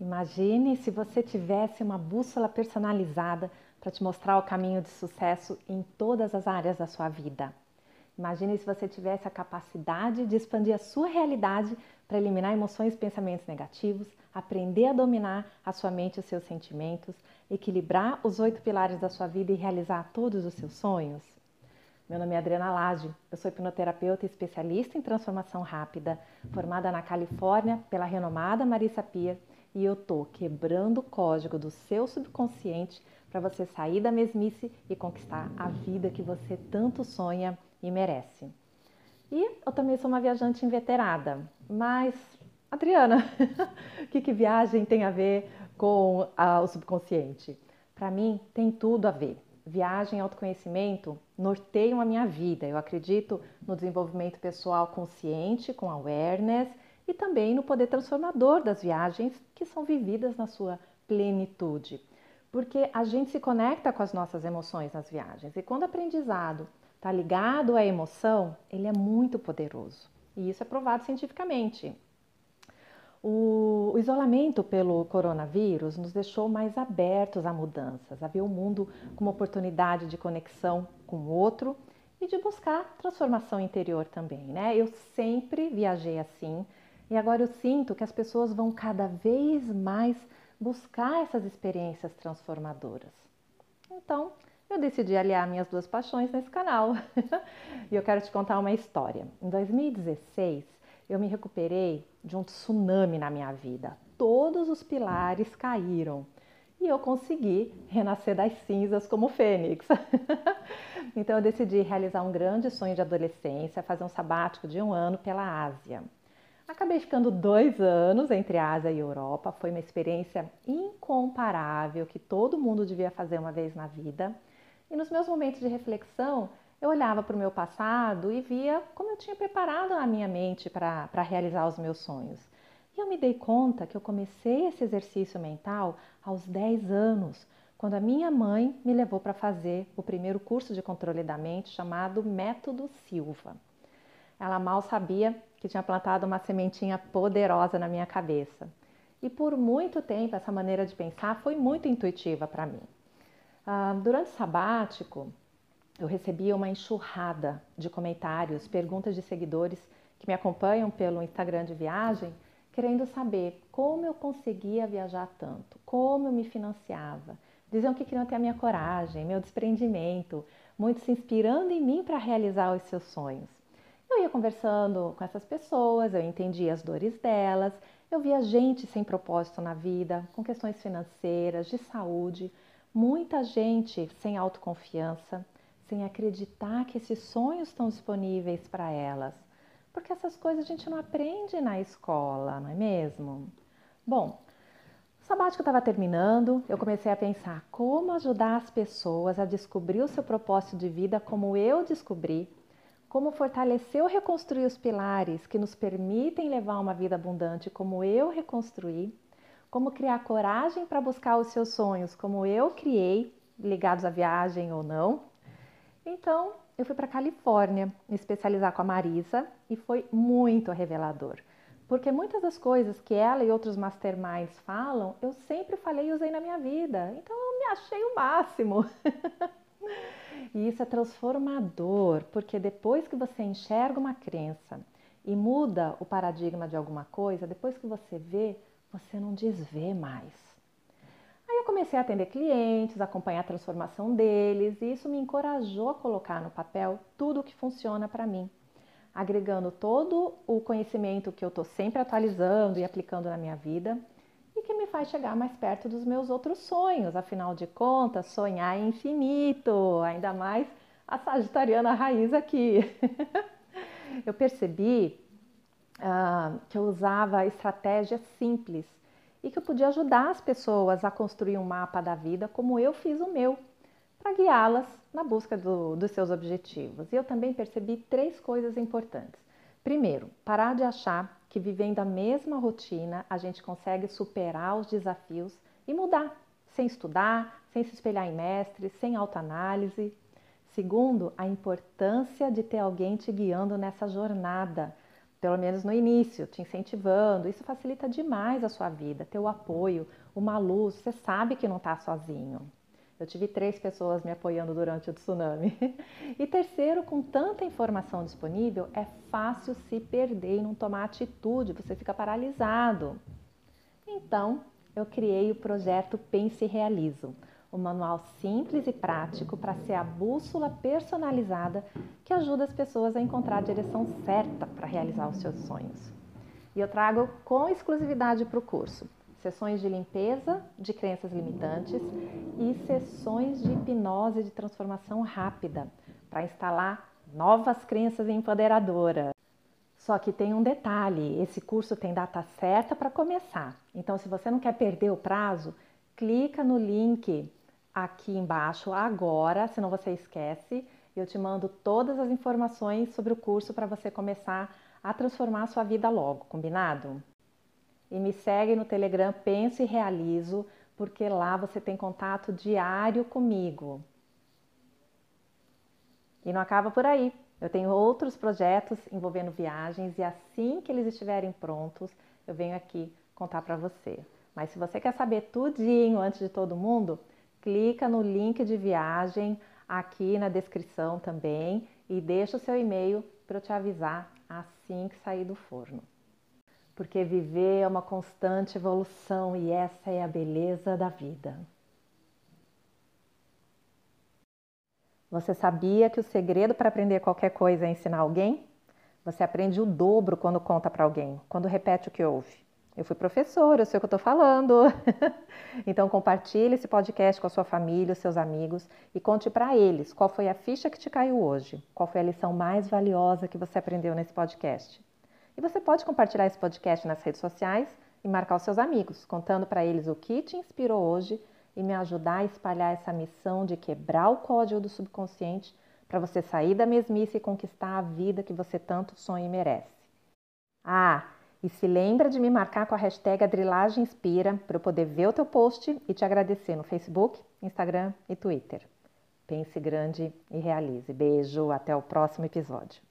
Imagine se você tivesse uma bússola personalizada para te mostrar o caminho de sucesso em todas as áreas da sua vida. Imagine se você tivesse a capacidade de expandir a sua realidade para eliminar emoções e pensamentos negativos, aprender a dominar a sua mente e os seus sentimentos, equilibrar os oito pilares da sua vida e realizar todos os seus sonhos. Meu nome é Adriana Lage, eu sou hipnoterapeuta e especialista em transformação rápida, formada na Califórnia pela renomada Marissa Pia e eu tô quebrando o código do seu subconsciente para você sair da mesmice e conquistar a vida que você tanto sonha e merece. E eu também sou uma viajante inveterada, mas Adriana, o que, que viagem tem a ver com a, o subconsciente? Para mim, tem tudo a ver. Viagem e autoconhecimento norteiam a minha vida. Eu acredito no desenvolvimento pessoal consciente, com awareness e também no poder transformador das viagens que são vividas na sua plenitude. Porque a gente se conecta com as nossas emoções nas viagens e quando o aprendizado está ligado à emoção, ele é muito poderoso. E isso é provado cientificamente. O, isolamento pelo coronavírus nos deixou mais abertos a mudanças, a ver o mundo como oportunidade de conexão com o outro e de buscar transformação interior também, né? Eu sempre viajei assim, e agora eu sinto que as pessoas vão cada vez mais buscar essas experiências transformadoras. Então, eu decidi aliar minhas duas paixões nesse canal. e eu quero te contar uma história. Em 2016, eu me recuperei de um tsunami na minha vida. Todos os pilares caíram e eu consegui renascer das cinzas como fênix. então eu decidi realizar um grande sonho de adolescência, fazer um sabático de um ano pela Ásia. Acabei ficando dois anos entre Ásia e Europa. Foi uma experiência incomparável que todo mundo devia fazer uma vez na vida. E nos meus momentos de reflexão, eu olhava para o meu passado e via como eu tinha preparado a minha mente para realizar os meus sonhos. E eu me dei conta que eu comecei esse exercício mental aos 10 anos, quando a minha mãe me levou para fazer o primeiro curso de controle da mente chamado Método Silva. Ela mal sabia que tinha plantado uma sementinha poderosa na minha cabeça. E por muito tempo essa maneira de pensar foi muito intuitiva para mim. Ah, durante o sabático, eu recebia uma enxurrada de comentários, perguntas de seguidores que me acompanham pelo Instagram de viagem, querendo saber como eu conseguia viajar tanto, como eu me financiava. Diziam que queriam ter a minha coragem, meu desprendimento, muito se inspirando em mim para realizar os seus sonhos. Eu ia conversando com essas pessoas, eu entendia as dores delas, eu via gente sem propósito na vida, com questões financeiras, de saúde, muita gente sem autoconfiança, sem acreditar que esses sonhos estão disponíveis para elas. Porque essas coisas a gente não aprende na escola, não é mesmo? Bom, o sabático estava terminando, eu comecei a pensar como ajudar as pessoas a descobrir o seu propósito de vida como eu descobri como fortalecer ou reconstruir os pilares que nos permitem levar uma vida abundante, como eu reconstruí, como criar coragem para buscar os seus sonhos, como eu criei, ligados à viagem ou não. Então, eu fui para a Califórnia me especializar com a Marisa e foi muito revelador. Porque muitas das coisas que ela e outros masterminds falam, eu sempre falei e usei na minha vida. Então eu me achei o máximo. E isso é transformador, porque depois que você enxerga uma crença e muda o paradigma de alguma coisa, depois que você vê, você não desvê mais. Aí eu comecei a atender clientes, acompanhar a transformação deles, e isso me encorajou a colocar no papel tudo o que funciona para mim, agregando todo o conhecimento que eu estou sempre atualizando e aplicando na minha vida faz chegar mais perto dos meus outros sonhos. Afinal de contas, sonhar é infinito, ainda mais a sagitariana raiz aqui. eu percebi uh, que eu usava estratégias simples e que eu podia ajudar as pessoas a construir um mapa da vida como eu fiz o meu, para guiá-las na busca do, dos seus objetivos. E eu também percebi três coisas importantes. Primeiro, parar de achar que vivendo a mesma rotina a gente consegue superar os desafios e mudar, sem estudar, sem se espelhar em mestres, sem autoanálise. Segundo, a importância de ter alguém te guiando nessa jornada. pelo menos no início, te incentivando. Isso facilita demais a sua vida, teu apoio, uma luz, você sabe que não está sozinho. Eu tive três pessoas me apoiando durante o tsunami. E terceiro, com tanta informação disponível, é fácil se perder e não tomar atitude, você fica paralisado. Então, eu criei o projeto Pense e Realizo, um manual simples e prático para ser a bússola personalizada que ajuda as pessoas a encontrar a direção certa para realizar os seus sonhos. E eu trago com exclusividade para o curso sessões de limpeza de crenças limitantes e sessões de hipnose de transformação rápida para instalar novas crenças empoderadoras. Só que tem um detalhe: esse curso tem data certa para começar. Então, se você não quer perder o prazo, clica no link aqui embaixo agora, senão você esquece. Eu te mando todas as informações sobre o curso para você começar a transformar a sua vida logo, combinado? E me segue no Telegram Penso e Realizo, porque lá você tem contato diário comigo. E não acaba por aí. Eu tenho outros projetos envolvendo viagens e assim que eles estiverem prontos, eu venho aqui contar para você. Mas se você quer saber tudinho antes de todo mundo, clica no link de viagem aqui na descrição também e deixa o seu e-mail para eu te avisar assim que sair do forno porque viver é uma constante evolução e essa é a beleza da vida. Você sabia que o segredo para aprender qualquer coisa é ensinar alguém? Você aprende o dobro quando conta para alguém, quando repete o que ouve. Eu fui professora, eu sei o que estou falando. então compartilhe esse podcast com a sua família, os seus amigos e conte para eles qual foi a ficha que te caiu hoje, qual foi a lição mais valiosa que você aprendeu nesse podcast. E você pode compartilhar esse podcast nas redes sociais e marcar os seus amigos, contando para eles o que te inspirou hoje e me ajudar a espalhar essa missão de quebrar o código do subconsciente para você sair da mesmice e conquistar a vida que você tanto sonha e merece. Ah, e se lembra de me marcar com a hashtag AdrilagemInspira para eu poder ver o teu post e te agradecer no Facebook, Instagram e Twitter. Pense grande e realize. Beijo, até o próximo episódio.